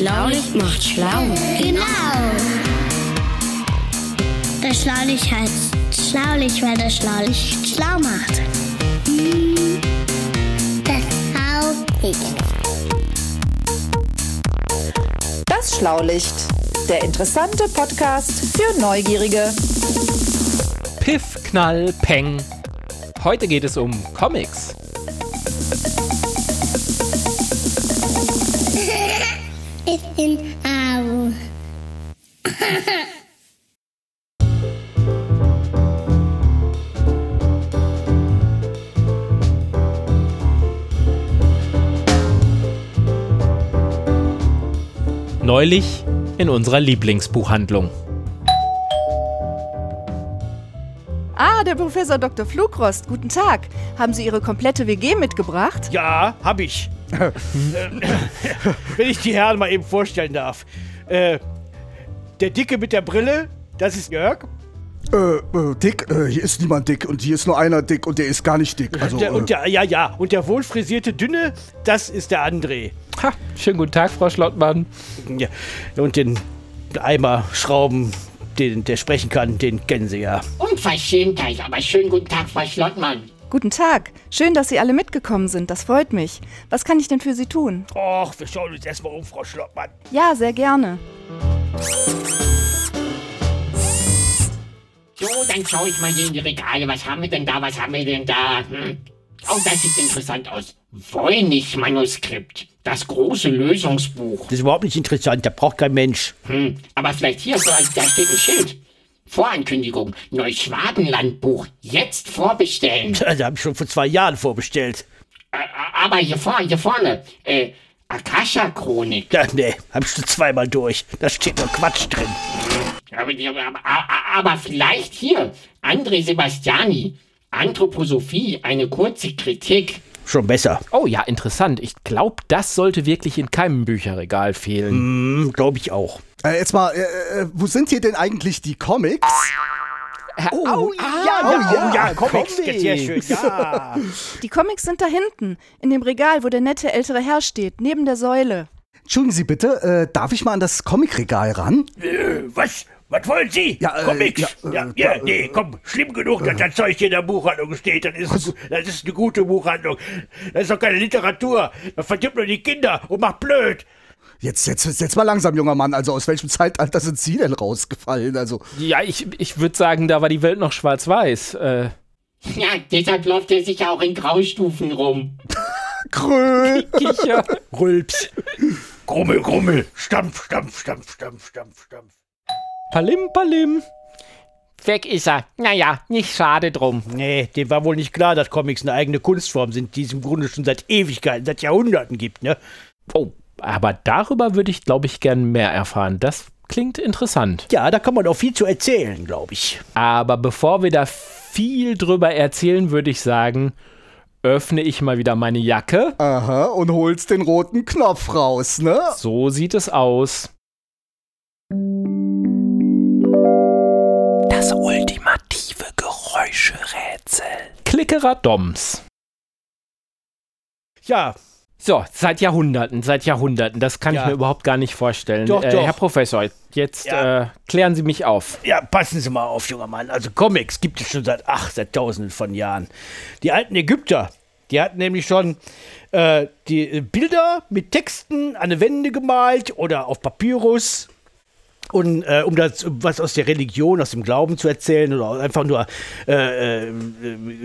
Schlaulicht macht schlau. Genau. Das Schlaulicht heißt Schlaulicht, weil das Schlaulicht schlau macht. Das Schlaulicht. Das Schlaulicht. Der interessante Podcast für Neugierige. Piff, Knall, Peng. Heute geht es um Comics. Neulich in unserer Lieblingsbuchhandlung. Ah, der Professor Dr. Flugrost. Guten Tag. Haben Sie Ihre komplette WG mitgebracht? Ja, hab ich. Wenn ich die Herren mal eben vorstellen darf. Äh, der Dicke mit der Brille, das ist Jörg. Äh, äh, dick? Äh, hier ist niemand dick und hier ist nur einer dick und der ist gar nicht dick. Also, der, äh, und der, ja, ja. Und der wohlfrisierte Dünne, das ist der André. Ha, schönen guten Tag, Frau Schlottmann. Ja. Und den Eimer Schrauben, den, der sprechen kann, den kennen Sie ja. Unverschämtheit, aber schönen guten Tag, Frau Schlottmann. Guten Tag. Schön, dass Sie alle mitgekommen sind. Das freut mich. Was kann ich denn für Sie tun? Och, wir schauen uns erstmal um, Frau Schlottmann. Ja, sehr gerne. So, dann schaue ich mal hier in die Regale. Was haben wir denn da? Was haben wir denn da? Hm. Oh, das sieht interessant aus. Voynich-Manuskript. Das große Lösungsbuch. Das ist überhaupt nicht interessant, da braucht kein Mensch. Hm. Aber vielleicht hier, so, da steht ein Schild. Vorankündigung. Neuschwabenlandbuch. Jetzt vorbestellen. Da habe ich schon vor zwei Jahren vorbestellt. Aber hier vorne, hier vorne. Äh, Akasha-Chronik. Ja, nee, hab ich schon zweimal durch. Da steht nur Quatsch drin. Aber, aber, aber vielleicht hier. André Sebastiani. Anthroposophie. Eine kurze Kritik. Schon besser. Oh ja, interessant. Ich glaube, das sollte wirklich in keinem Bücherregal fehlen. Hm, glaube ich auch. Äh, jetzt mal, äh, äh, wo sind hier denn eigentlich die Comics? Oh, Ja, oh, ja, Comics. Jetzt sehr schön. Ja. Die Comics sind da hinten, in dem Regal, wo der nette ältere Herr steht, neben der Säule. Entschuldigen Sie bitte, äh, darf ich mal an das Comicregal ran? Äh, was? Was wollen Sie? Ja, äh, Comics? ja, Ja, äh, ja, da, nee, komm, schlimm genug, dass das Zeug hier in der Buchhandlung steht. Das ist, Also- das ist eine gute Buchhandlung. Das ist doch keine Literatur. Das verdirbt nur die Kinder und macht blöd. Jetzt, jetzt, jetzt mal langsam, junger Mann. Also aus welchem Zeitalter sind Sie denn rausgefallen? Also, Ja, ich, ich würde sagen, da war die Welt noch schwarz-weiß. Äh, Ja, deshalb läuft er sich auch in Graustufen rum. Krö. Kicher. Rülps. Grummel, Grummel. Stampf, Stampf, Stampf, Stampf, Stampf, Stampf. Palim, palim. Weg ist er. Naja, nicht schade drum. Nee, dem war wohl nicht klar, dass Comics eine eigene Kunstform sind, die es im Grunde schon seit Ewigkeiten, seit Jahrhunderten gibt, ne? Oh, aber darüber würde ich, glaube ich, gern mehr erfahren. Das klingt interessant. Ja, da kann man auch viel zu erzählen, glaube ich. Aber bevor wir da viel drüber erzählen, würde ich sagen, öffne ich mal wieder meine Jacke. Aha, und holst den roten Knopf raus, ne? So sieht es aus. Das ultimative Geräuscherätsel. Klickerer Doms. Ja, So, seit Jahrhunderten, seit Jahrhunderten. Das kann Ja. ich mir überhaupt gar nicht vorstellen. Doch, äh, doch. Herr Professor, jetzt Ja. äh, klären Sie mich auf. Ja, passen Sie mal auf, junger Mann. Also Comics gibt es schon seit, ach, seit tausenden von Jahren. Die alten Ägypter, die hatten nämlich schon äh, die Bilder mit Texten an die Wände gemalt oder auf Papyrus. Und äh, um das was aus der Religion, aus dem Glauben zu erzählen oder einfach nur äh, äh,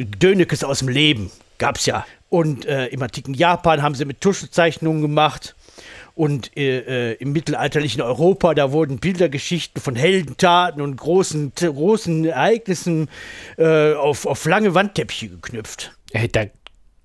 Dönekes aus dem Leben, gab's ja. Und äh, im antiken Japan haben sie mit Tuschezeichnungen gemacht. Und äh, äh, im mittelalterlichen Europa, da wurden Bildergeschichten von Heldentaten und großen, großen Ereignissen äh, auf, auf lange Wandteppiche geknüpft. Äh, da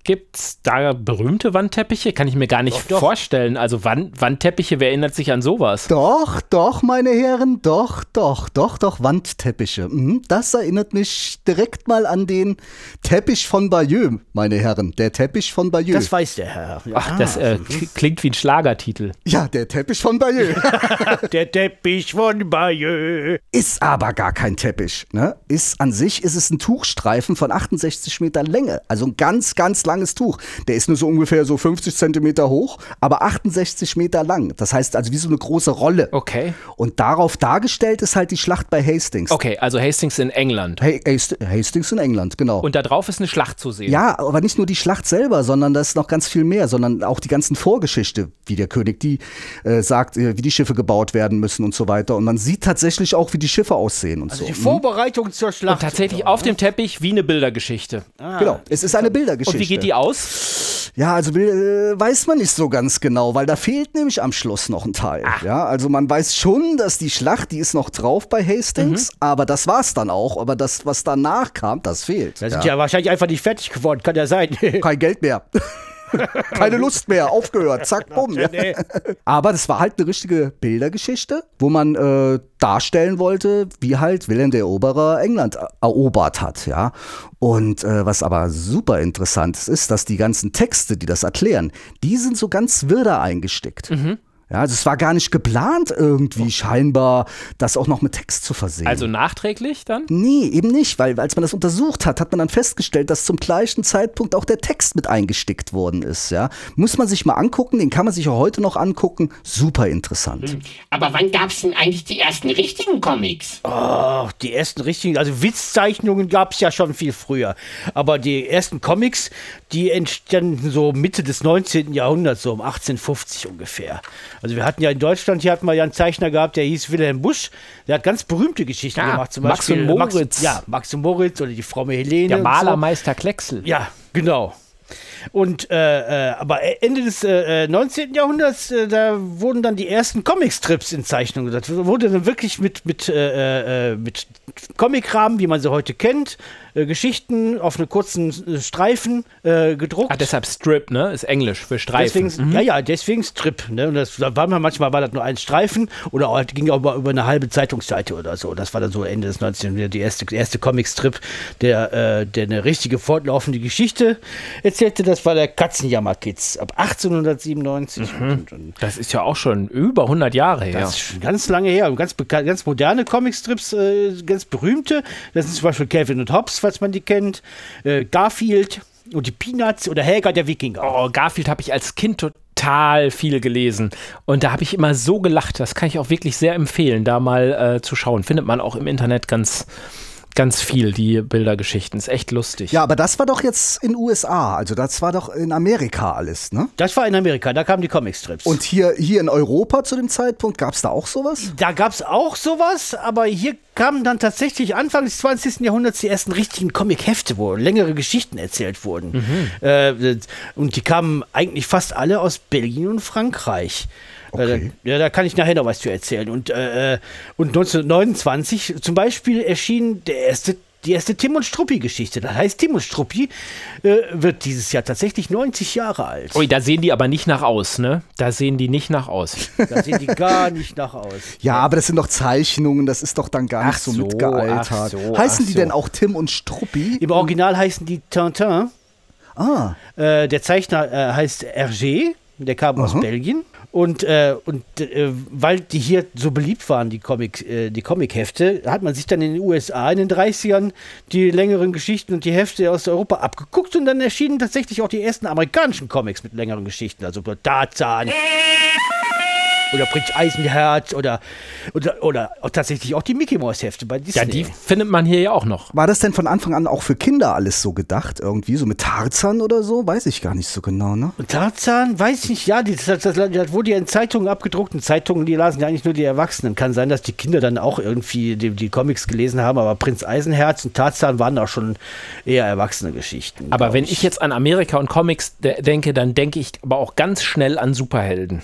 gibt's da berühmte Wandteppiche? Kann ich mir gar nicht Doch, doch. vorstellen. Also Wand, Wandteppiche, wer erinnert sich an sowas? Doch, doch, meine Herren, doch, doch, doch, doch, Wandteppiche. Mhm, Das erinnert mich direkt mal an den Teppich von Bayeux, meine Herren. Der Teppich von Bayeux. Das weiß der Herr. Ja. Ach, das äh, k- klingt wie ein Schlagertitel. ja, der Teppich von Bayeux. Der Teppich von Bayeux. ist aber gar kein Teppich. Ne? Ist an sich ist es ein Tuchstreifen von 68 Meter Länge. Also ein ganz, ganz langes Tuch. Der ist nur so ungefähr so 50 Zentimeter hoch, aber 68 Meter lang. Das heißt also wie so eine große Rolle. Okay. Und darauf dargestellt ist halt die Schlacht bei Hastings. Okay, also Hastings in England. Hey, Hast- Hastings in England, genau. Und da drauf ist eine Schlacht zu sehen. Ja, aber nicht nur die Schlacht selber, sondern das ist noch ganz viel mehr, sondern auch die ganzen Vorgeschichte, wie der König die äh, sagt, äh, wie die Schiffe gebaut werden müssen und so weiter. Und man sieht tatsächlich auch, wie die Schiffe aussehen und so. Die Vorbereitung zur Schlacht. Und tatsächlich auf dem Teppich wie eine Bildergeschichte. Genau, es ist eine Bildergeschichte. Und wie geht die aus? Ja, also äh, weiß man nicht so ganz genau, weil da fehlt nämlich am Schluss noch ein Teil. Ah. Ja, also man weiß schon, dass die Schlacht, die ist noch drauf bei Hastings, Mhm. aber das war's dann auch. Aber das, was danach kam, das fehlt. Da sind ja. wahrscheinlich einfach nicht fertig geworden, kann ja sein. Kein Geld mehr. Keine Lust mehr, aufgehört, zack, bumm. Ja. Aber das war halt eine richtige Bildergeschichte, wo man äh, darstellen wollte, wie halt Wilhelm der Eroberer England er- erobert hat, ja. Und äh, was aber super interessant ist, ist, dass die ganzen Texte, die das erklären, die sind so ganz wirr eingestickt. Ja, also es war gar nicht geplant, irgendwie scheinbar das auch noch mit Text zu versehen. Also nachträglich dann? Nee, eben nicht, weil als man das untersucht hat, hat man dann festgestellt, dass zum gleichen Zeitpunkt auch der Text mit eingestickt worden ist, ja. Muss man sich mal angucken, den kann man sich auch heute noch angucken. Super interessant. Aber wann gab's denn eigentlich die ersten richtigen Comics? Ach, die ersten richtigen, also Witzzeichnungen gab es ja schon viel früher. Aber die ersten Comics, die entstanden so Mitte des 19. Jahrhunderts, so um 1850 ungefähr. Also wir hatten ja in Deutschland, hier hatten wir ja einen Zeichner gehabt, der hieß Wilhelm Busch. Der hat ganz berühmte Geschichten Ja, gemacht. Zum Max Beispiel und Moritz. Max, ja, Max und Moritz oder die Frau Helene. Der Malermeister Klecksel. So. Ja, genau. Und äh, äh, aber Ende des äh, äh, 19. Jahrhunderts, äh, da wurden dann die ersten Comicstrips in Zeichnung. Das wurde dann wirklich mit, mit, äh, äh, mit Comicrahmen, wie man sie heute kennt, äh, Geschichten auf eine kurzen äh, Streifen äh, gedruckt. Ah, deshalb Strip, ne? Ist Englisch für Streifen. Deswegen, Ja, ja, deswegen Strip. Ne? Und das, da war man, manchmal war das nur ein Streifen oder auch, ging auch mal über eine halbe Zeitungsseite oder so. Das war dann so Ende des 19. Jahrhunderts, die erste, erste Comicstrip, der, äh, der eine richtige fortlaufende Geschichte erzählte. Das war der Katzenjammer-Kids ab 1897. Und, und, Das ist ja auch schon über 100 Jahre her. das ist schon ganz lange her. Ganz, ganz moderne Comicstrips, äh, ganz berühmte. Das sind zum Beispiel Calvin und Hobbes, falls man die kennt. Äh, Garfield und die Peanuts oder Helga der Wikinger. Oh, Garfield habe ich als Kind total viel gelesen. Und da habe ich immer so gelacht. Das kann ich auch wirklich sehr empfehlen, da mal äh, zu schauen. Findet man auch im Internet ganz, ganz viel, die Bildergeschichten. Ist echt lustig. Ja, aber das war doch jetzt in USA, also das war doch in Amerika alles, ne? Das war in Amerika, da kamen die Comicstrips. Und hier, hier in Europa zu dem Zeitpunkt, gab es da auch sowas? Da gab es auch sowas, aber hier kamen dann tatsächlich Anfang des 20. Jahrhunderts die ersten richtigen Comic-Hefte, wo längere Geschichten erzählt wurden. Äh, und die kamen eigentlich fast alle aus Belgien und Frankreich. Okay. Äh, ja, da kann ich nachher noch was zu erzählen. Und, äh, und 1929 zum Beispiel erschien der erste die erste Tim und Struppi-Geschichte. Das heißt, Tim und Struppi äh, wird dieses Jahr tatsächlich 90 Jahre alt. Ui, da sehen die aber nicht nach aus, ne? Da sehen die nicht nach aus. Da sehen die gar nicht nach aus. Ja, aber das sind doch Zeichnungen, das ist doch dann gar nicht Ach so, so, mitgealtert. ach so, Heißen ach die so. denn auch Tim und Struppi? Im Original heißen die Tintin. Ah, Äh, der Zeichner äh, heißt Hergé, der kam aus Belgien. Und, äh, und äh, weil die hier so beliebt waren, die, Comic, äh, die Comichefte, hat man sich dann in den USA in den 30ern die längeren Geschichten und die Hefte aus Europa abgeguckt und dann erschienen tatsächlich auch die ersten amerikanischen Comics mit längeren Geschichten, also Tarzan oder Prinz Eisenherz oder, oder, oder auch tatsächlich auch die Mickey Mouse Hefte bei Disney. Ja, die findet man hier ja auch noch. war das denn von Anfang an auch für Kinder alles so gedacht? Irgendwie so mit Tarzan oder so? Weiß ich gar nicht so genau, ne? Und Tarzan, weiß ich nicht, ja, die, das, das, das wurde ja in Zeitungen abgedruckt. In Zeitungen, die lasen ja eigentlich nur die Erwachsenen. Kann sein, dass die Kinder dann auch irgendwie die, die Comics gelesen haben, aber Prinz Eisenherz und Tarzan waren auch schon eher erwachsene Geschichten. Aber wenn ich jetzt an Amerika und Comics de denke, dann denke ich aber auch ganz schnell an Superhelden.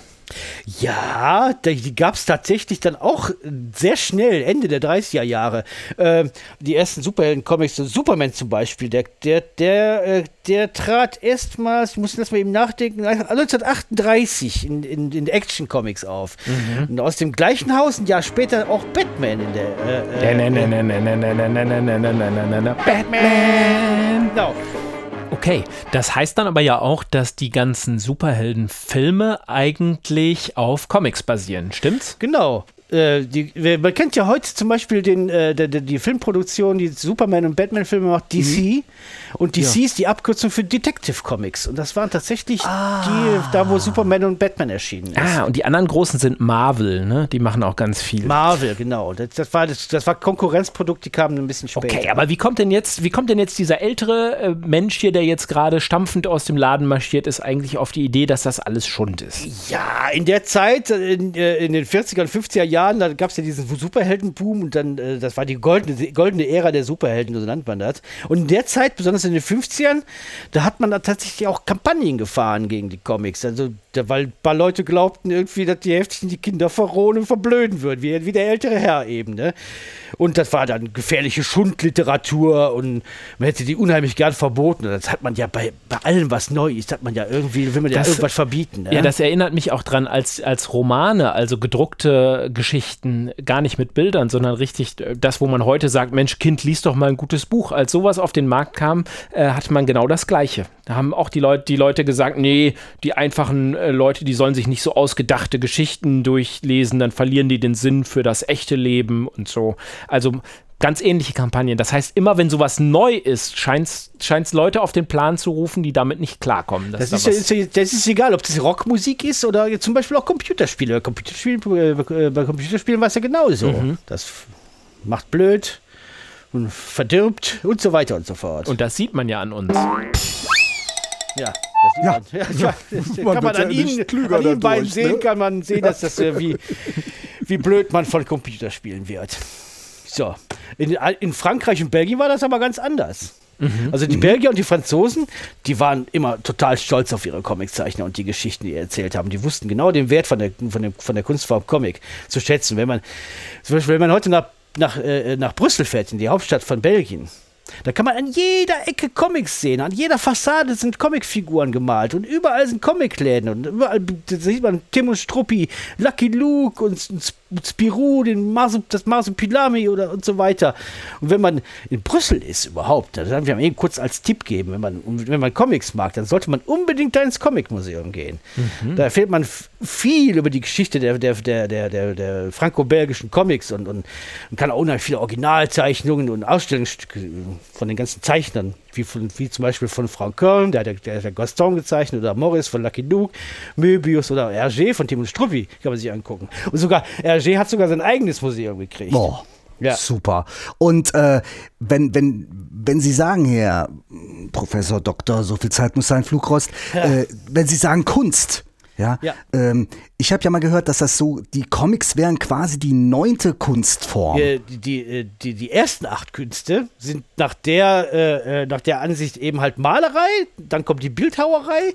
Ja, die, gab es tatsächlich dann auch sehr schnell, Ende der 30er Jahre. Ähm, die ersten Superhelden-Comics, so Superman zum Beispiel, der, der, der, äh, der trat erstmals, ich muss das mal eben nachdenken, 1938 in, in, in Action-Comics auf. Und aus dem gleichen Haus ein Jahr später auch Batman in der. Äh, äh, Batman! genau. Okay, das heißt dann aber ja auch, dass die ganzen Superheldenfilme eigentlich auf Comics basieren, stimmt's? Genau. Äh, die, man kennt ja heute zum Beispiel den, äh, die, die Filmproduktion, die Superman- und Batman-Filme macht, DC. Mhm. Und DC ja. ist die Abkürzung für Detective Comics. Und das waren tatsächlich ah. die, da wo Superman und Batman erschienen ist. Ah, und die anderen großen sind Marvel, ne? Die machen auch ganz viel. Marvel, genau. Das, das war, das, das war Konkurrenzprodukt, die kamen ein bisschen später. Okay, aber wie kommt denn jetzt, wie kommt denn jetzt dieser ältere äh, Mensch hier, der jetzt gerade stampfend aus dem Laden marschiert ist, eigentlich auf die Idee, dass das alles Schund ist? Ja, in der Zeit, in, äh, in den 40er und 50er Jahren, da gab es ja diesen Superheldenboom und dann, äh, das war die goldene, goldene Ära der Superhelden, so nennt man das. Und in der Zeit, besonders in den 50ern, da hat man da tatsächlich auch Kampagnen gefahren gegen die Comics. Also, da, weil ein paar Leute glaubten irgendwie, dass die heftigen die Kinder verrohen und verblöden würden, wie, wie der ältere Herr eben. Ne? Und das war dann gefährliche Schundliteratur und man hätte die unheimlich gern verboten. Und das hat man ja bei, bei allem, was neu ist, hat man ja irgendwie, will man das, ja irgendwas verbieten. Ne? Ja, das erinnert mich auch dran, als, als Romane, also gedruckte Geschichten, gar nicht mit Bildern, sondern richtig das, wo man heute sagt, Mensch, Kind, liest doch mal ein gutes Buch. Als sowas auf den Markt kam, äh, hatte man genau das Gleiche. Da haben auch die Leute, die Leute gesagt, nee, die einfachen äh, Leute, die sollen sich nicht so ausgedachte Geschichten durchlesen, dann verlieren die den Sinn für das echte Leben und so. Also ganz ähnliche Kampagnen. Das heißt, immer wenn sowas neu ist, scheint es Leute auf den Plan zu rufen, die damit nicht klarkommen. Das, das, ist, ja, das ist egal, ob das Rockmusik ist oder zum Beispiel auch Computerspiele. Bei Computerspielen, äh, bei Computerspielen war es ja genauso. Mhm. Das macht blöd und verdirbt und so weiter und so fort. Und das sieht man ja an uns. Ja. Ja, ja, ja, das man kann man an ihnen, an ihnen beiden durch, sehen, ne? kann man sehen, dass das äh, wie, wie blöd man von Computerspielen wird. So. In, in Frankreich und Belgien war das aber ganz anders. Mhm. Also die mhm. Belgier und die Franzosen, die waren immer total stolz auf ihre Comiczeichner und die Geschichten, die erzählt haben. Die wussten genau den Wert von der, von der, von der Kunstform Comic zu schätzen. Wenn man, zum Beispiel, wenn man heute nach, nach, äh, nach Brüssel fährt, in die Hauptstadt von Belgien, da kann man an jeder Ecke Comics sehen. An jeder Fassade sind Comicfiguren gemalt und überall sind Comicläden und überall sieht man Tim und Struppi, Lucky Luke und, und Spirou, den Marsu, das Marsupilami oder und so weiter. Und wenn man in Brüssel ist überhaupt, das haben wir eben kurz als Tipp geben, wenn man, wenn man Comics mag, dann sollte man unbedingt da ins Comicmuseum gehen. Mhm. Da erfährt man viel über die Geschichte der, der, der, der, der, der franco-belgischen Comics und, und, und kann auch unheimlich viele Originalzeichnungen und Ausstellungsstücke von den ganzen Zeichnern wie, von, wie zum Beispiel von Frank Köln, der hat der, der Gaston gezeichnet, oder Morris von Lucky Luke, Möbius oder Hergé von Tim und Struppi, kann man sich angucken. Und sogar, Hergé hat sogar sein eigenes Museum gekriegt. Boah. Ja. Super. Und äh, wenn, wenn, wenn Sie sagen, Herr Professor Doktor, so viel Zeit muss sein, Flugrost, ja. äh, wenn Sie sagen Kunst, ja. ja. Ähm, ich habe ja mal gehört, dass das so, die Comics wären quasi die neunte Kunstform. Die, die, äh, die, die ersten acht Künste sind nach der, äh, äh, nach der Ansicht eben halt Malerei, dann kommt die Bildhauerei,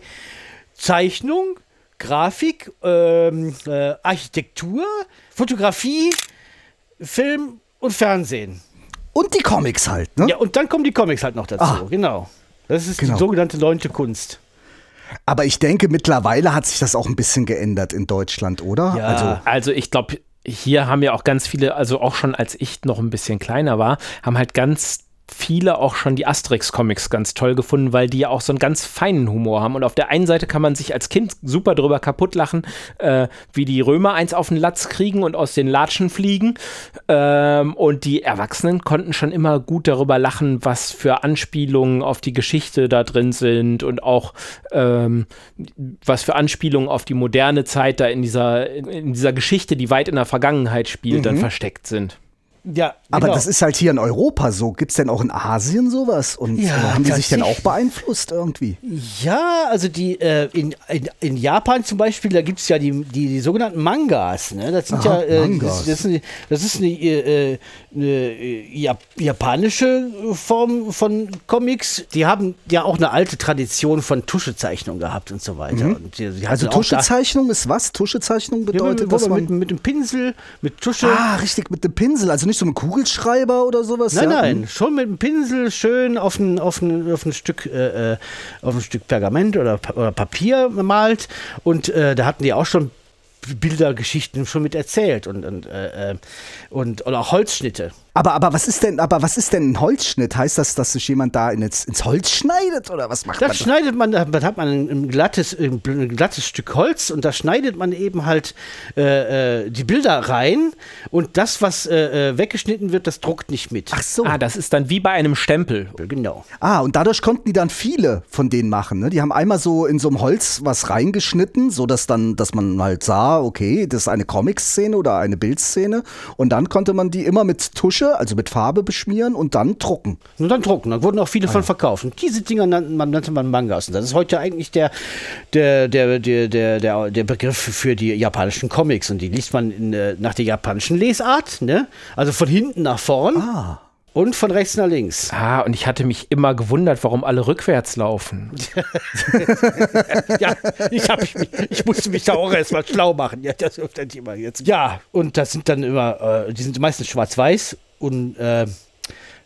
Zeichnung, Grafik, ähm, äh, Architektur, Fotografie, Film und Fernsehen. Und die Comics halt, ne? Ja, und dann kommen die Comics halt noch dazu, ah. genau. Das ist genau. die sogenannte neunte Kunst. Aber ich denke, mittlerweile hat sich das auch ein bisschen geändert in Deutschland, oder? Ja. Also, also ich glaube, hier haben ja auch ganz viele, also auch schon als ich noch ein bisschen kleiner war, haben halt ganz viele auch schon die Asterix-Comics ganz toll gefunden, weil die ja auch so einen ganz feinen Humor haben. Und auf der einen Seite kann man sich als Kind super drüber kaputt lachen, äh, wie die Römer eins auf den Latz kriegen und aus den Latschen fliegen. Ähm, und die Erwachsenen konnten schon immer gut darüber lachen, was für Anspielungen auf die Geschichte da drin sind und auch ähm, was für Anspielungen auf die moderne Zeit da in dieser, in dieser Geschichte, die weit in der Vergangenheit spielt, mhm. dann versteckt sind. Ja, aber genau. das ist halt hier in Europa so. Gibt es denn auch in Asien sowas? Und ja, äh, haben die sich denn auch beeinflusst irgendwie? Ja, also die äh, in, in, in, Japan zum Beispiel, da gibt es ja die, die, die, sogenannten Mangas. Ne? Das sind Aha, ja äh, Mangas. Das, das, ist, das ist eine, äh, eine äh, japanische Form von Comics. Die haben ja auch eine alte Tradition von Tuschezeichnung gehabt und so weiter. Mhm. Und die, die also Tuschezeichnung ist was? Tuschezeichnung bedeutet, ja, mit, mit, mit, mit dem Pinsel, mit Tusche. Ah, richtig, mit dem Pinsel. Also nicht nicht so ein Kugelschreiber oder sowas? Nein, ja? nein, schon mit dem Pinsel schön auf ein, auf ein, auf ein, Stück, äh, äh auf ein Stück Pergament oder, oder Papier gemalt. Und äh, da hatten die auch schon Bildergeschichten schon mit erzählt und, und, äh, äh und, und auch Holzschnitte. Aber, aber was ist denn, aber was ist denn ein Holzschnitt? Heißt das, dass sich jemand da in, ins, ins Holz schneidet oder was macht Das man? schneidet man, da hat man ein, glattes, ein glattes Stück Holz und da schneidet man eben halt äh, äh, die Bilder rein und das, was äh, äh, weggeschnitten wird, das druckt nicht mit. Ach so. Ah, das ist dann wie bei einem Stempel. genau. Ah, und dadurch konnten die dann viele von denen machen. Ne? Die haben einmal so in so einem Holz was reingeschnitten, so dass dann, dass man halt sah, okay, das ist eine Comic-Szene oder eine Bildszene. Und dann konnte man die immer mit Tusche, also mit Farbe beschmieren und dann drucken. Und dann drucken. Da wurden auch viele von verkauft. Und diese Dinger nannte man, nannte man Mangas. Und das ist heute eigentlich der, der, der, der, der, der, der Begriff für die japanischen Comics. Und die liest man in, äh, nach der japanischen Lesart. Ne? Also von hinten nach vorn und von rechts nach links. Ah, und ich hatte mich immer gewundert, warum alle rückwärts laufen. ja, ich, hab, ich, ich musste mich da auch erstmal schlau machen. Ja, das ist das Thema jetzt. Ja, und das sind dann immer, äh, die sind meistens schwarz-weiß und, äh,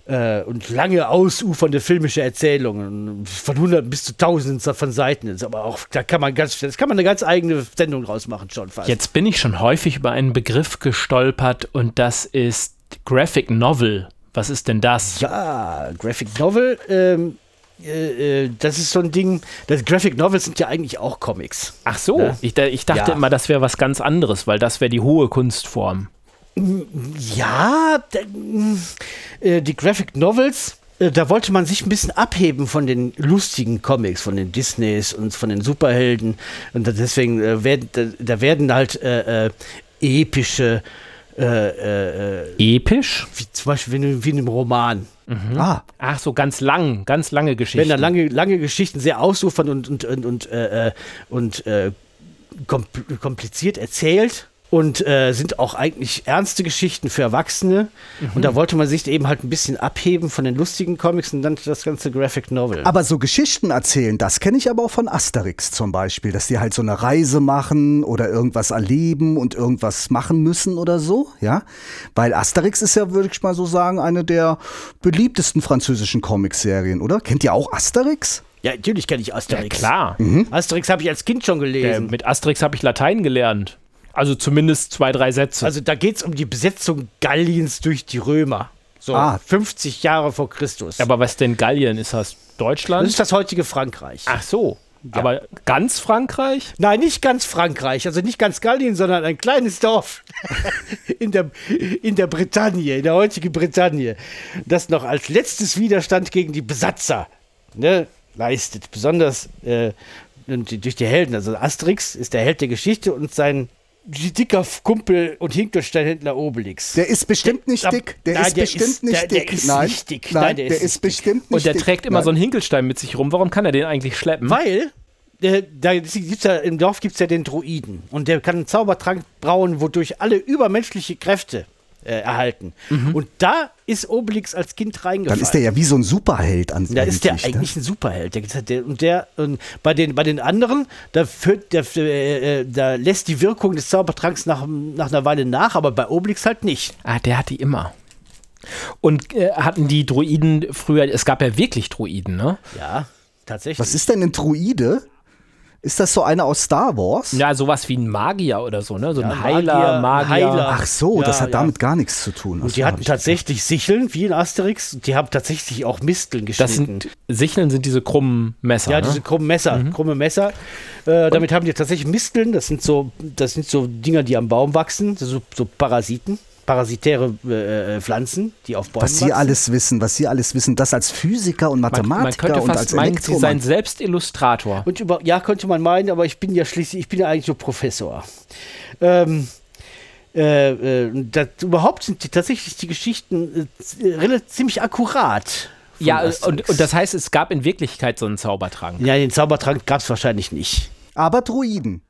äh, und lange ausufernde filmische Erzählungen von hunderten bis zu tausenden von Seiten. Ist aber auch, da kann man ganz, das kann man eine ganz eigene Sendung draus machen schon fast. Jetzt bin ich schon häufig über einen Begriff gestolpert und das ist Graphic Novel. Was ist denn das? Ja, Graphic Novel, ähm, äh, äh, das ist so ein Ding. Das Graphic Novels sind ja eigentlich auch Comics. Ach so, Ja. ich, ich dachte Ja. immer, das wäre was ganz anderes, weil das wäre die hohe Kunstform. Ja, äh, die Graphic Novels, äh, da wollte man sich ein bisschen abheben von den lustigen Comics, von den Disneys und von den Superhelden. Und deswegen äh, werden, da, werden halt äh, äh, epische, äh, Episch? wie zum Beispiel wie, in- wie in einem Roman. Ah, Ach so, ganz lang, ganz lange Geschichten. Werden da lange, lange Geschichten sehr ausufern und, und, und, und, und kompl- kompliziert erzählt und äh, sind auch eigentlich ernste Geschichten für Erwachsene. Und da wollte man sich eben halt ein bisschen abheben von den lustigen Comics und dann das ganze Graphic Novel. aber so Geschichten erzählen, das kenne ich aber auch von Asterix zum Beispiel, dass die halt so eine Reise machen oder irgendwas erleben und irgendwas machen müssen oder so, ja. Weil Asterix ist ja, würde ich mal so sagen, eine der beliebtesten französischen Comicserien, oder? Kennt ihr auch Asterix? ja, natürlich kenne ich Asterix. Klar. Asterix habe ich als Kind schon Äh, gelesen. mit Asterix habe ich Latein gelernt. Also zumindest zwei, drei Sätze. also da geht es um die Besetzung Galliens durch die Römer. So Ah. 50 Jahre vor Christus. aber was denn Gallien? Ist das das Deutschland? ist das heutige Frankreich. Ach so. Aber ganz Frankreich? Nein, nicht ganz Frankreich, also nicht ganz Gallien, sondern ein kleines Dorf in der, in der Bretagne, in der heutigen Bretagne, das noch als letztes Widerstand gegen die Besatzer ne, leistet. Besonders äh, durch die Helden. Also Asterix ist der Held der Geschichte und sein dicker Kumpel und Hinkelsteinhändler Obelix. Der ist bestimmt nicht dick. Der Nein, ist der bestimmt ist- nicht der- der dick. ist Nein, nicht dick. Nein, Nein, der der ist ist nicht bestimmt nicht Und der dick. trägt immer Nein. so einen Hinkelstein mit sich rum. Warum kann er den eigentlich schleppen? Weil der, da gibt's ja, im Dorf gibt es ja den Druiden. Und der kann einen Zaubertrank brauen, wodurch alle übermenschliche Kräfte äh, erhalten. Und da ist Obelix als Kind Dann reingefallen. ist der ja wie so ein Superheld an da ist der eigentlich, ne? eigentlich ein Superheld. Der, der, und der und bei den bei den anderen, da führt der, äh, äh, da lässt die Wirkung des Zaubertranks nach, nach einer Weile nach, aber bei Obelix halt nicht. Ah, der hat die immer. Und äh, hatten die Druiden früher, es gab ja wirklich Druiden, ne? Ja, tatsächlich. Was ist denn ein Druide? Ist das so einer aus Star Wars? Ja, sowas wie ein Magier oder so, ne? So ein Ja, Heiler, Magier, Magier. Heiler. Ach so, das Ja, hat ja. damit gar nichts zu tun. Und die hatten ich- tatsächlich Sicheln, wie in Asterix. Und die haben tatsächlich auch Misteln geschnitten. Das sind, Sicheln sind diese krummen Messer, Ja, ne? diese krummen Messer, krumme Messer. Äh, damit haben die tatsächlich Misteln. Das sind so, das sind so Dinger, die am Baum wachsen, so, so Parasiten, parasitäre äh, äh, Pflanzen, die auf Bäumen Was Sie wachsen. alles wissen, was Sie alles wissen, das als Physiker und man, Mathematiker man könnte und fast als meinen, sie seien selbst Illustrator. Und über, ja, könnte man meinen, aber ich bin ja schließlich, ich bin ja eigentlich nur Professor. Ähm, äh, äh, das, überhaupt sind die, tatsächlich die Geschichten äh, ziemlich akkurat. Ja, und, und das heißt, es gab in Wirklichkeit so einen Zaubertrank. ja, den Zaubertrank gab es wahrscheinlich nicht. Aber Druiden.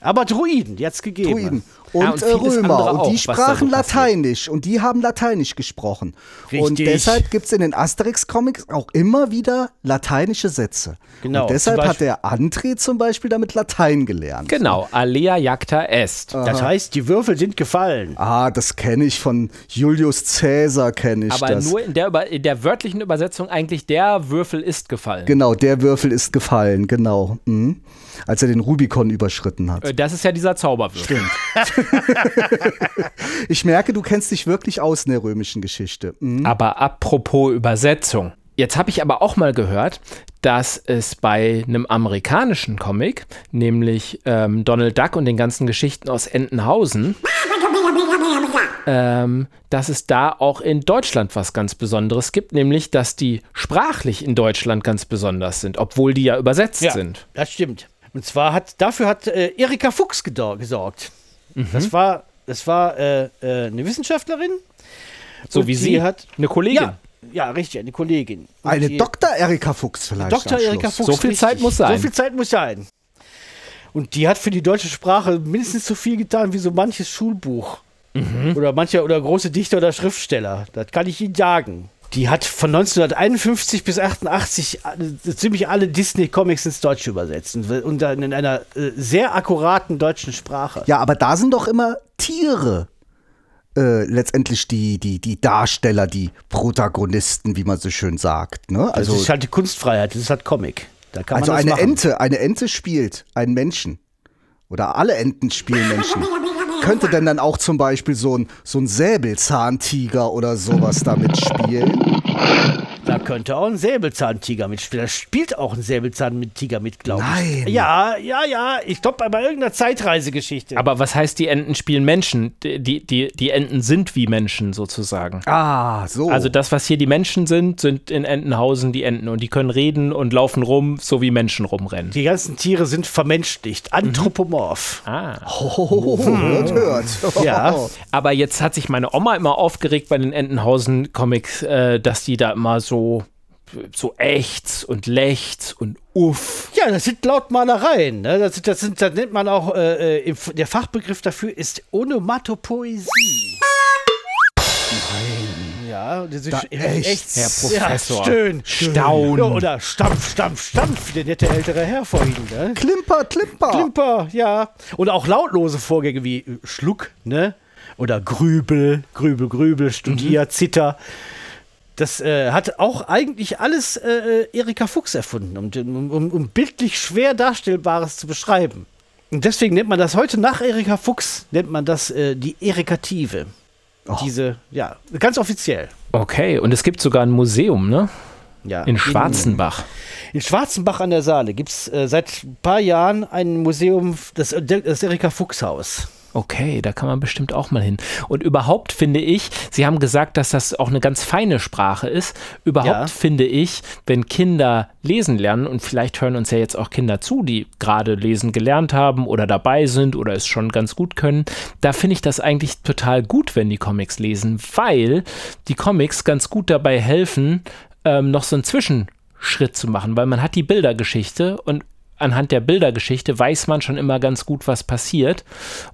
Aber Druiden, es gegeben. Druiden. Und, Ja, und äh, Römer. Und auch, die so sprachen passiert. Lateinisch. Und die haben Lateinisch gesprochen. Und Richtig. deshalb gibt es in den Asterix-Comics auch immer wieder lateinische Sätze. Genau, Und deshalb hat der André zum Beispiel damit Latein gelernt. Genau, alea jacta est. Das heißt, die Würfel sind gefallen. Ah, das kenne ich von Julius Caesar, kenne ich Aber das. nur in der, in der wörtlichen Übersetzung eigentlich der Würfel ist gefallen. Genau, der Würfel ist gefallen, genau. Mhm. Als er den Rubikon überschritten hat. Äh, Das ist ja dieser Zauberwürfel. Ich merke, du kennst dich wirklich aus in der römischen Geschichte. Mhm. Aber apropos Übersetzung. Jetzt habe ich aber auch mal gehört, dass es bei einem amerikanischen Comic, nämlich ähm, Donald Duck und den ganzen Geschichten aus Entenhausen, ähm, dass es da auch in Deutschland was ganz Besonderes gibt, nämlich dass die sprachlich in Deutschland ganz besonders sind, obwohl die ja übersetzt Ja, sind. das stimmt. Und zwar hat dafür hat äh, Erika Fuchs gesorgt. Mhm. Das war, das war äh, äh, eine Wissenschaftlerin. So wie sie hat eine Kollegin. Ja, ja, richtig, eine Kollegin. Und Eine die- Dr. Erika Fuchs vielleicht. Dr. Erika. Fuchs. So viel richtig. Zeit muss sein. So viel Zeit muss sein. Und die hat für die deutsche Sprache mindestens so viel getan wie so manches Schulbuch. Mhm. Oder mancher oder große Dichter oder Schriftsteller. Das kann ich Ihnen sagen. Die hat von 1951 bis 88 alle, ziemlich alle Disney-Comics ins Deutsche übersetzt. Und und dann in einer äh, sehr akkuraten deutschen Sprache. Ja, aber da sind doch immer Tiere. Äh, letztendlich die, die, die Darsteller, die Protagonisten, wie man so schön sagt. Ne? Also, das ist halt die Kunstfreiheit, das ist halt Comic. Da kann also eine machen. Ente, eine Ente spielt einen Menschen. Oder alle Enten spielen Menschen. Könnte denn dann auch zum Beispiel so ein, so ein Säbelzahntiger oder sowas da mitspielen? Da könnte auch ein Säbelzahntiger mitspielen. Da spielt auch ein Säbelzahntiger mit, glaube ich. Nein. Ja, ja, ja. Ich glaube, bei irgendeiner Zeitreisegeschichte. Aber was heißt, die Enten spielen Menschen? Die, die, die, Enten sind wie Menschen sozusagen. Ah, so. Also das, was hier die Menschen sind, sind in Entenhausen die Enten und die können reden und laufen rum, so wie Menschen rumrennen. die ganzen Tiere sind vermenschlicht, anthropomorph. Ah. oh, hört, hört. Ja. Aber jetzt hat sich meine Oma immer aufgeregt bei den Entenhausen-Comics, äh, dass die da immer so, so ächz und lechz und uff. Ja, das sind Lautmalereien. Ne? Das, das, sind, das nennt man auch, äh, äh, im, der Fachbegriff dafür ist Onomatopoesie. Nein. Ja, das ist Da echt, Herr Professor. Ja, schön. Staun. Ja, oder Stampf, Stampf, Stampf, der nette ältere Herr vorhin. Ne? Klimper, Klimper. Klimper, ja. Und auch lautlose Vorgänge wie äh, Schluck, ne? Oder Grübel, Grübel, Grübel, Studier, Zitter. Das äh, hat auch eigentlich alles äh, Erika Fuchs erfunden, um, um, um bildlich schwer Darstellbares zu beschreiben. Und deswegen nennt man das heute nach Erika Fuchs, nennt man das äh, die Erikative. Diese, ja, ganz offiziell. Okay, und es gibt sogar ein Museum, ne? Ja, In Schwarzenbach. In Schwarzenbach an der Saale gibt es äh, seit ein paar Jahren ein Museum, das, das Erika Fuchs Haus. Okay, da kann man bestimmt auch mal hin. Und überhaupt finde ich, Sie haben gesagt, dass das auch eine ganz feine Sprache ist. Überhaupt Ja. finde ich, wenn Kinder lesen lernen, und vielleicht hören uns ja jetzt auch Kinder zu, die gerade lesen gelernt haben oder dabei sind oder es schon ganz gut können, da finde ich das eigentlich total gut, wenn die Comics lesen, weil die Comics ganz gut dabei helfen, ähm, noch so einen Zwischenschritt zu machen, weil man hat die Bildergeschichte und anhand der Bildergeschichte weiß man schon immer ganz gut, was passiert.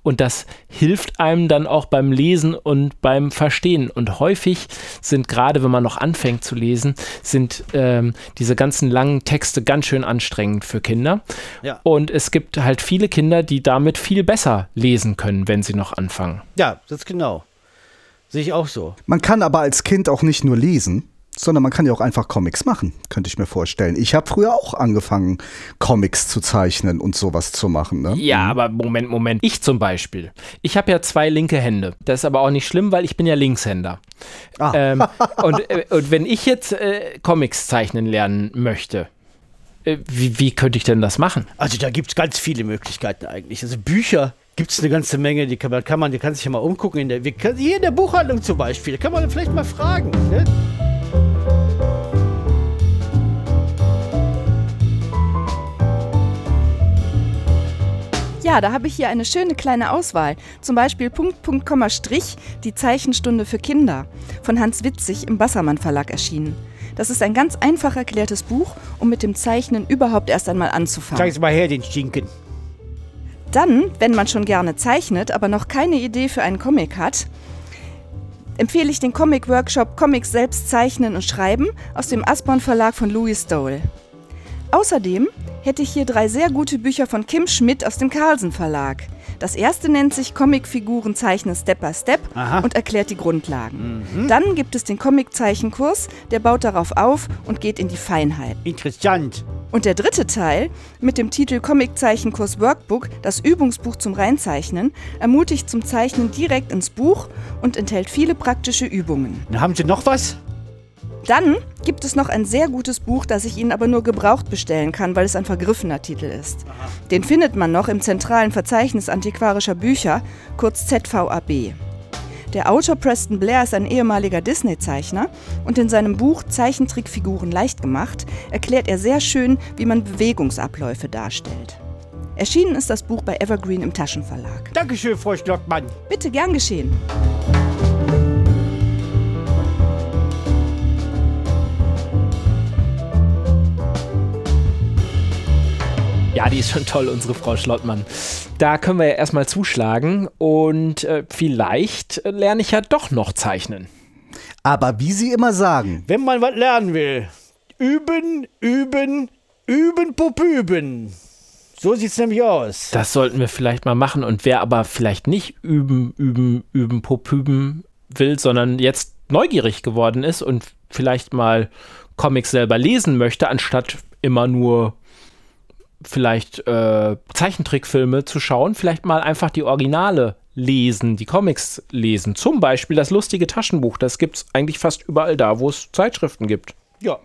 Und das hilft einem dann auch beim Lesen und beim Verstehen. Und häufig sind gerade, wenn man noch anfängt zu lesen, sind ähm, diese ganzen langen Texte ganz schön anstrengend für Kinder. Ja. Und es gibt halt viele Kinder, die damit viel besser lesen können, wenn sie noch anfangen. Ja, das ist genau. Sehe ich auch so. Man kann aber als Kind auch nicht nur lesen, sondern man kann ja auch einfach Comics machen, könnte ich mir vorstellen. Ich habe früher auch angefangen, Comics zu zeichnen und sowas zu machen. Ne? Ja, aber Moment, Moment. Ich zum Beispiel. Ich habe ja zwei linke Hände. Das ist aber auch nicht schlimm, weil ich bin ja Linkshänder. Ah. Ähm, und, äh, und wenn ich jetzt äh, Comics zeichnen lernen möchte, äh, wie, wie könnte ich denn das machen? Also da gibt es ganz viele Möglichkeiten eigentlich. Also Bücher gibt es eine ganze Menge, die kann man, kann man, die kann sich ja mal umgucken. In der, wir hier in der Buchhandlung zum Beispiel, da kann man vielleicht mal fragen. Ne? Ja, da habe ich hier eine schöne kleine Auswahl. Zum Beispiel Punkt, Punkt, Komma, Strich, die Zeichenstunde für Kinder. Von Hans Witzig im Bassermann Verlag erschienen. Das ist ein ganz einfach erklärtes Buch, um mit dem Zeichnen überhaupt erst einmal anzufangen. Zeigen Sie mal her, den Stinken. Dann, wenn man schon gerne zeichnet, aber noch keine Idee für einen Comic hat, empfehle ich den Comic-Workshop Comics selbst zeichnen und schreiben aus dem Asborn Verlag von Louis Stoll. Außerdem hätte ich hier drei sehr gute Bücher von Kim Schmidt aus dem Carlsen Verlag. Das erste nennt sich Comicfiguren zeichnen Step by Step Aha. und erklärt die Grundlagen. Dann gibt es den Comic-Zeichenkurs, der baut darauf auf und geht in die Feinheit. Interessant. Und der dritte Teil mit dem Titel Comiczeichenkurs Workbook, das Übungsbuch zum Reinzeichnen, ermutigt zum Zeichnen direkt ins Buch und enthält viele praktische Übungen. Dann haben Sie noch was? Dann gibt es noch ein sehr gutes Buch, das ich Ihnen aber nur gebraucht bestellen kann, weil es ein vergriffener Titel ist. Den findet man noch im zentralen Verzeichnis antiquarischer Bücher, kurz ZVAB. Der Autor Preston Blair ist ein ehemaliger Disney-Zeichner und in seinem Buch Zeichentrickfiguren leicht gemacht erklärt er sehr schön, wie man Bewegungsabläufe darstellt. Erschienen ist das Buch bei Evergreen im Taschenverlag. Dankeschön, Frau Schlottmann. Bitte gern geschehen. Ja, die ist schon toll, unsere Frau Schlottmann. Da können wir ja erstmal zuschlagen und äh, vielleicht lerne ich ja doch noch zeichnen. Aber wie Sie immer sagen, Wenn man was lernen will, üben, üben, üben, pup, üben. So sieht's nämlich aus. Das sollten wir vielleicht mal machen. Und wer aber vielleicht nicht üben, üben, üben, pop, üben will, sondern jetzt neugierig geworden ist und vielleicht mal Comics selber lesen möchte, anstatt immer nur vielleicht äh, Zeichentrickfilme zu schauen, vielleicht mal einfach die Originale lesen, die Comics lesen. Zum Beispiel das lustige Taschenbuch. Das gibt es eigentlich fast überall da, wo es Zeitschriften gibt. Ja.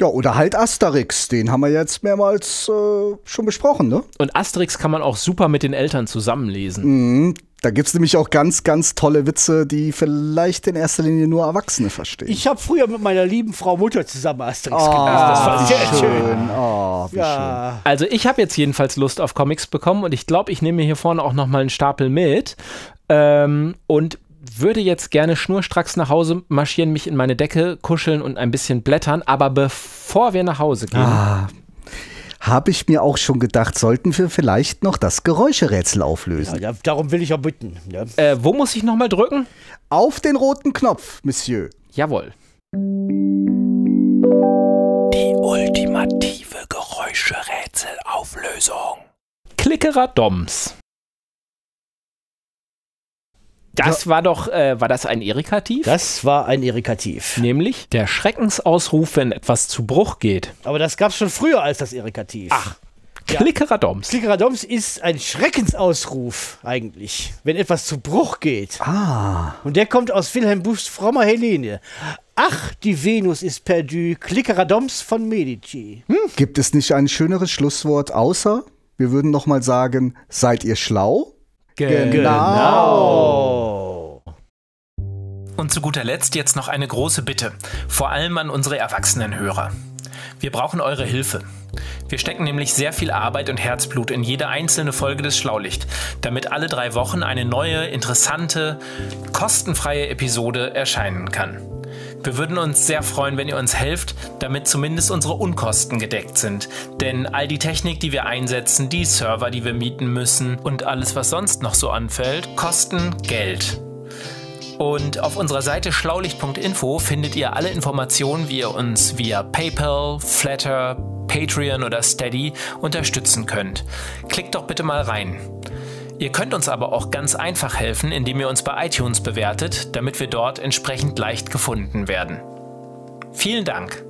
ja, oder halt Asterix, den haben wir jetzt mehrmals äh, schon besprochen, ne? Und Asterix kann man auch super mit den Eltern zusammenlesen. Mhm. Da gibt es nämlich auch ganz, ganz tolle Witze, die vielleicht in erster Linie nur Erwachsene verstehen. Ich habe früher mit meiner lieben Frau Mutter zusammen Asterix oh, gelesen. Das war sehr schön. schön. Oh, wie schön. Ja. Also ich habe jetzt jedenfalls Lust auf Comics bekommen und ich glaube, ich nehme mir hier vorne auch noch mal einen Stapel mit ähm, und würde jetzt gerne schnurstracks nach Hause marschieren, mich in meine Decke kuscheln und ein bisschen blättern. Aber bevor wir nach Hause gehen, Ah, habe ich mir auch schon gedacht, sollten wir vielleicht noch das Geräuscherätsel auflösen. Ja, darum will ich auch bitten. Ja. äh, wo muss ich noch mal drücken? Auf den roten Knopf, Monsieur. Jawohl. Die ultimative Geräuscherätselauflösung. Klickerer Doms. Das war doch, äh, war das ein Irritativ? Das war ein Irrikativ. Nämlich der Schreckensausruf, wenn etwas zu Bruch geht. Aber das gab's schon früher als das Irrikativ. Ach. Klickerer Doms. Klickeradoms ist ein Schreckensausruf eigentlich, wenn etwas zu Bruch geht. Ah, Und der kommt aus Wilhelm Buchs frommer Helene. Ach, die Venus ist perdu, Klickeradoms von Medici. Hm? gibt es nicht ein schöneres Schlusswort außer, wir würden noch mal sagen, seid ihr schlau? Genau. Und zu guter Letzt jetzt noch eine große Bitte, vor allem an unsere Erwachsenenhörer. Wir brauchen eure Hilfe. Wir stecken nämlich sehr viel Arbeit und Herzblut in jede einzelne Folge des Schlaulicht, damit alle drei Wochen eine neue, interessante, kostenfreie Episode erscheinen kann. Wir würden uns sehr freuen, wenn ihr uns helft, damit zumindest unsere Unkosten gedeckt sind. Denn all die Technik, die wir einsetzen, die Server, die wir mieten müssen und alles, was sonst noch so anfällt, kosten Geld. Und auf unserer Seite schlaulicht.info findet ihr alle Informationen, wie ihr uns via PayPal, Flatter, Patreon oder Steady unterstützen könnt. Klickt doch bitte mal rein. Ihr könnt uns aber auch ganz einfach helfen, indem ihr uns bei iTunes bewertet, damit wir dort entsprechend leicht gefunden werden. Vielen Dank.